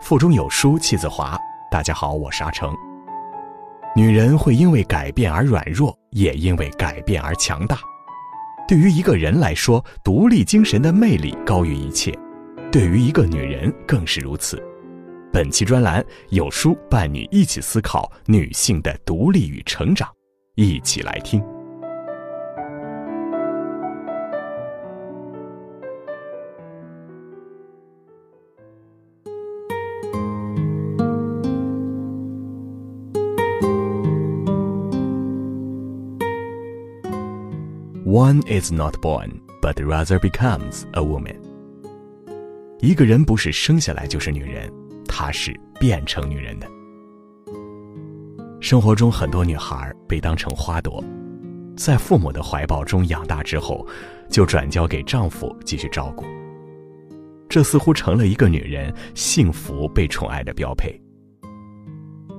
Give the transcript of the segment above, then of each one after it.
腹中有书气自华。大家好，我是阿成。女人会因为改变而软弱，也因为改变而强大。对于一个人来说，独立精神的魅力高于一切；对于一个女人更是如此。本期专栏有书伴你一起思考女性的独立与成长，一起来听。Is not born, but rather becomes a woman. 一个人不是生下来就是女人，她是变成女人的。生活中很多女孩被当成花朵，在父母的怀抱中养大之后，就转交给丈夫继续照顾。这似乎成了一个女人幸福被宠爱的标配。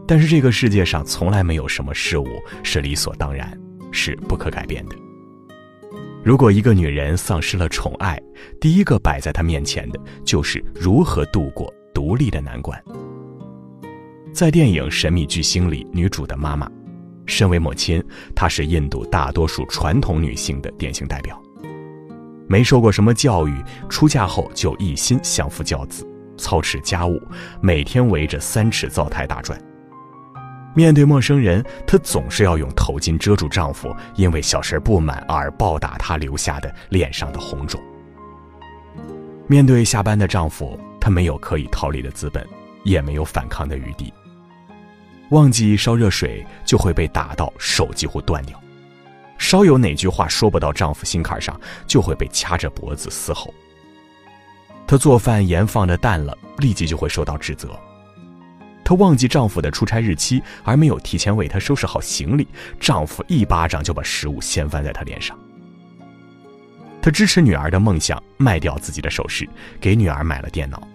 但是这个世界上从来没有什么事物是理所当然，是不可改变的。如果一个女人丧失了宠爱，第一个摆在她面前的就是如何度过独立的难关。在电影《神秘巨星》里，女主的妈妈，身为母亲，她是印度大多数传统女性的典型代表。没受过什么教育，出嫁后就一心相夫教子，操持家务，每天围着三尺灶台打转。面对陌生人，她总是要用头巾遮住丈夫因为小事不满而暴打她留下的脸上的红肿。面对下班的丈夫，她没有可以逃离的资本，也没有反抗的余地。忘记烧热水，就会被打到手几乎断掉；稍有哪句话说不到丈夫心坎上，就会被掐着脖子嘶吼。她做饭盐放的淡了，立即就会受到指责。她忘记丈夫的出差日期，而没有提前为他收拾好行李，丈夫一巴掌就把食物掀翻在她脸上。她支持女儿的梦想，卖掉自己的首饰，给女儿买了电脑，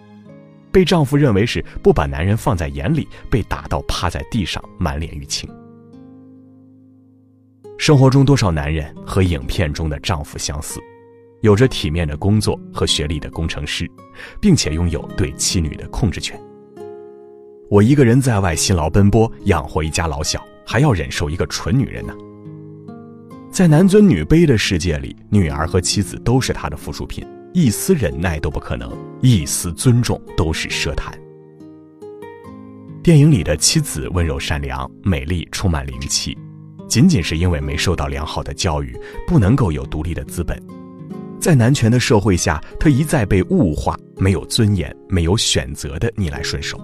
被丈夫认为是不把男人放在眼里，被打到趴在地上，满脸淤青。生活中多少男人和影片中的丈夫相似，有着体面的工作和学历的工程师，并且拥有对妻女的控制权。我一个人在外辛劳奔波，养活一家老小，还要忍受一个蠢女人呢。在男尊女卑的世界里，女儿和妻子都是他的附属品，一丝忍耐都不可能，一丝尊重都是奢谈。电影里的妻子温柔善良、美丽、充满灵气，仅仅是因为没受到良好的教育，不能够有独立的资本。在男权的社会下，她一再被物化，没有尊严、没有选择的逆来顺受。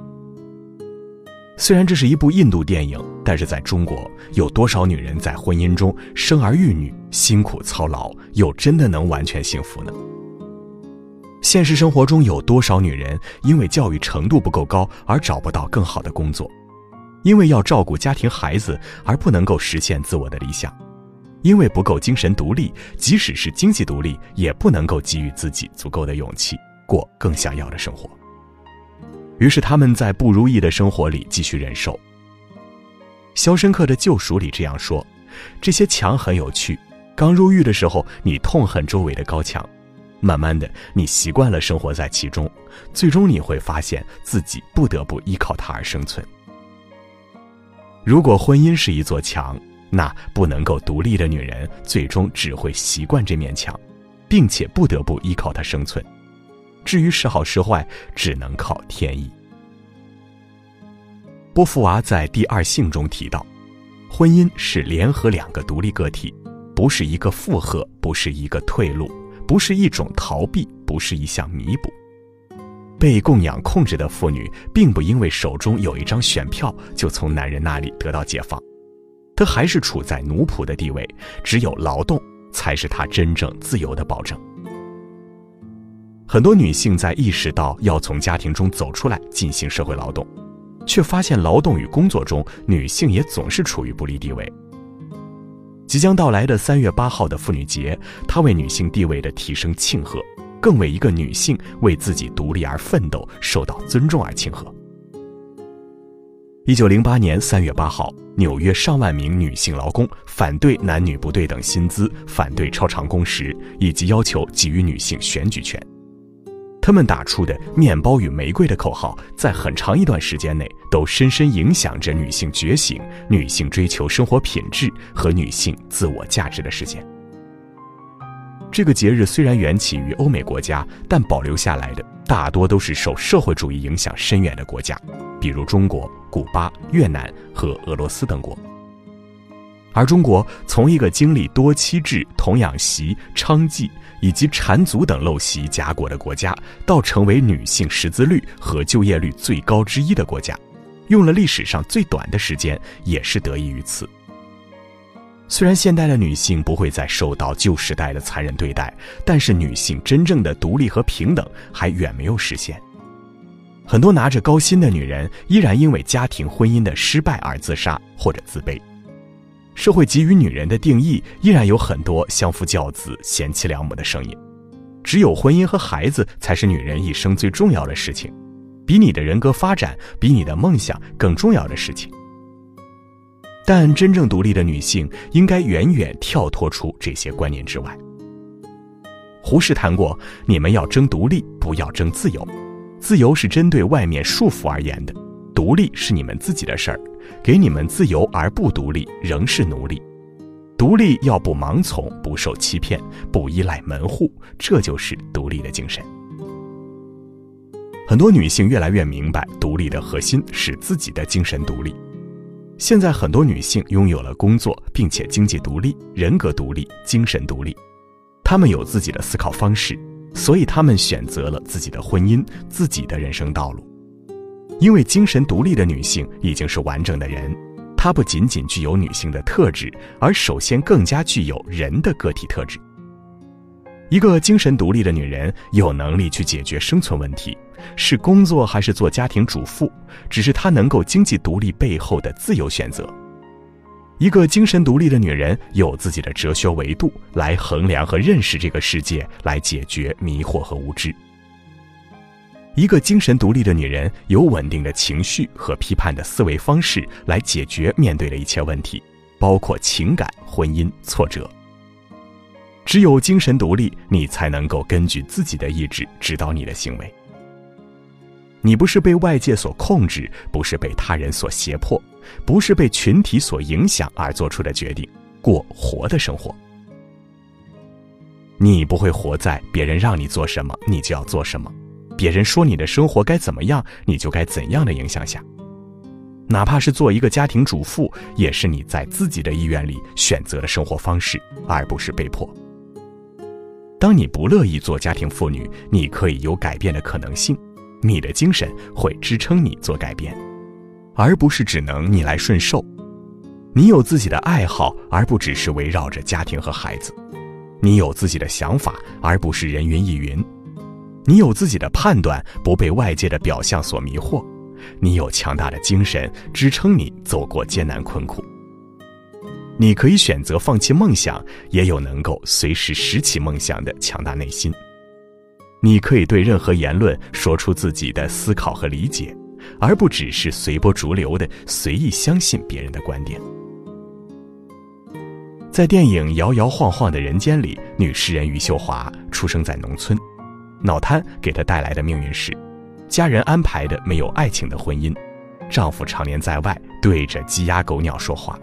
虽然这是一部印度电影，但是在中国，有多少女人在婚姻中生儿育女、辛苦操劳，又真的能完全幸福呢？现实生活中有多少女人因为教育程度不够高而找不到更好的工作？因为要照顾家庭孩子而不能够实现自我的理想？因为不够精神独立，即使是经济独立，也不能够给予自己足够的勇气，过更想要的生活？于是他们在不如意的生活里继续忍受。《肖申克的救赎》里这样说：“这些墙很有趣。刚入狱的时候，你痛恨周围的高墙，慢慢的，你习惯了生活在其中，最终你会发现自己不得不依靠它而生存。如果婚姻是一座墙，那不能够独立的女人，最终只会习惯这面墙，并且不得不依靠它生存。”至于是好是坏，只能靠天意。波伏娃在《第二性》中提到，婚姻是联合两个独立个体，不是一个负荷，不是一个退路，不是一种逃避，不是一项弥补。被供养控制的妇女，并不因为手中有一张选票，就从男人那里得到解放，她还是处在奴仆的地位。只有劳动，才是她真正自由的保证。很多女性在意识到要从家庭中走出来进行社会劳动，却发现劳动与工作中女性也总是处于不利地位。即将到来的三月八号的妇女节，她为女性地位的提升庆贺，更为一个女性为自己独立而奋斗、受到尊重而庆贺。一九零八年三月八号，纽约上万名女性劳工反对男女不对等薪资，反对超长工时，以及要求给予女性选举权。他们打出的“面包与玫瑰”的口号，在很长一段时间内都深深影响着女性觉醒、女性追求生活品质和女性自我价值的实现。这个节日虽然缘起于欧美国家，但保留下来的大多都是受社会主义影响深远的国家，比如中国、古巴、越南和俄罗斯等国。而中国从一个经历多妻制、童养媳、娼妓以及缠足等陋习夹裹的国家，到成为女性识字率和就业率最高之一的国家，用了历史上最短的时间，也是得益于此。虽然现代的女性不会再受到旧时代的残忍对待，但是女性真正的独立和平等还远没有实现。很多拿着高薪的女人依然因为家庭婚姻的失败而自杀或者自卑。社会给予女人的定义依然有很多相夫教子、贤妻良母的声音，只有婚姻和孩子才是女人一生最重要的事情，比你的人格发展、比你的梦想更重要的事情。但真正独立的女性应该远远跳脱出这些观念之外。胡适谈过：“你们要争独立，不要争自由。自由是针对外面束缚而言的，独立是你们自己的事儿。给你们自由而不独立，仍是奴隶。独立要不盲从，不受欺骗，不依赖门户，这就是独立的精神。”很多女性越来越明白，独立的核心是自己的精神独立。现在很多女性拥有了工作，并且经济独立、人格独立、精神独立，她们有自己的思考方式，所以她们选择了自己的婚姻、自己的人生道路。因为精神独立的女性已经是完整的人，她不仅仅具有女性的特质，而首先更加具有人的个体特质。一个精神独立的女人有能力去解决生存问题，是工作还是做家庭主妇，只是她能够经济独立背后的自由选择。一个精神独立的女人有自己的哲学维度来衡量和认识这个世界，来解决迷惑和无知。一个精神独立的女人有稳定的情绪和批判的思维方式来解决面对的一切问题，包括情感、婚姻、挫折。只有精神独立，你才能够根据自己的意志指导你的行为。你不是被外界所控制，不是被他人所胁迫，不是被群体所影响而做出的决定，过活的生活。你不会活在别人让你做什么你就要做什么，别人说你的生活该怎么样你就该怎样的影响下。哪怕是做一个家庭主妇，也是你在自己的意愿里选择的生活方式，而不是被迫。当你不乐意做家庭妇女，你可以有改变的可能性，你的精神会支撑你做改变，而不是只能逆来顺受。你有自己的爱好，而不只是围绕着家庭和孩子；你有自己的想法，而不是人云亦云；你有自己的判断，不被外界的表象所迷惑；你有强大的精神支撑你走过艰难困苦。你可以选择放弃梦想，也有能够随时拾起梦想的强大内心。你可以对任何言论说出自己的思考和理解，而不只是随波逐流的随意相信别人的观点。在电影《摇摇晃晃的人间》里，女诗人余秀华出生在农村，脑瘫给她带来的命运是，家人安排的没有爱情的婚姻，丈夫常年在外对着鸡鸭狗鸟说话。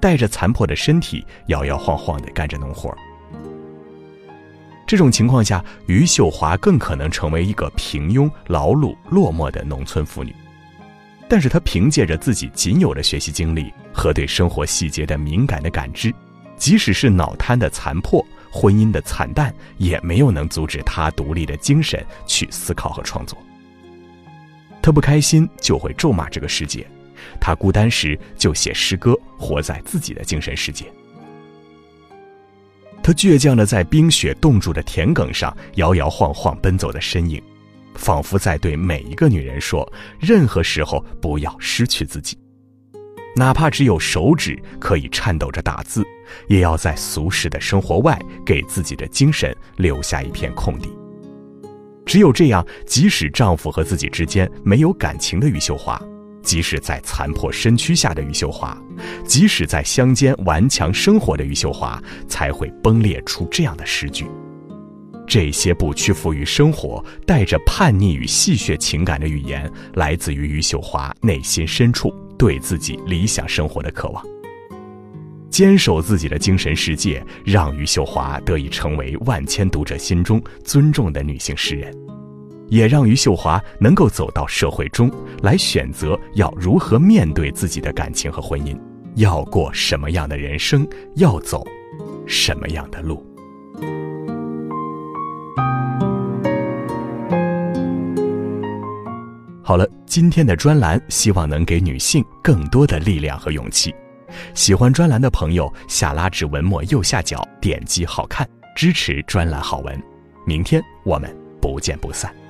带着残破的身体，摇摇晃晃地干着农活。这种情况下，余秀华更可能成为一个平庸、劳碌、落寞的农村妇女。但是她凭借着自己仅有的学习经历和对生活细节的敏感的感知，即使是脑瘫的残破、婚姻的惨淡，也没有能阻止她独立的精神去思考和创作。她不开心，就会咒骂这个世界。他孤单时就写诗歌，活在自己的精神世界。他倔强的在冰雪冻住的田埂上摇摇晃晃奔走的身影，仿佛在对每一个女人说：任何时候不要失去自己，哪怕只有手指可以颤抖着打字，也要在俗世的生活外给自己的精神留下一片空地。只有这样，即使丈夫和自己之间没有感情的余秀华。即使在残破身躯下的余秀华，即使在乡间顽强生活的余秀华，才会崩裂出这样的诗句：这些不屈服于生活、带着叛逆与戏谑情感的语言，来自于余秀华内心深处对自己理想生活的渴望。坚守自己的精神世界，让余秀华得以成为万千读者心中尊重的女性诗人，也让余秀华能够走到社会中来，选择要如何面对自己的感情和婚姻，要过什么样的人生，要走什么样的路。好了，今天的专栏希望能给女性更多的力量和勇气。喜欢专栏的朋友，下拉至文末右下角点击“好看”，支持专栏好文。明天我们不见不散。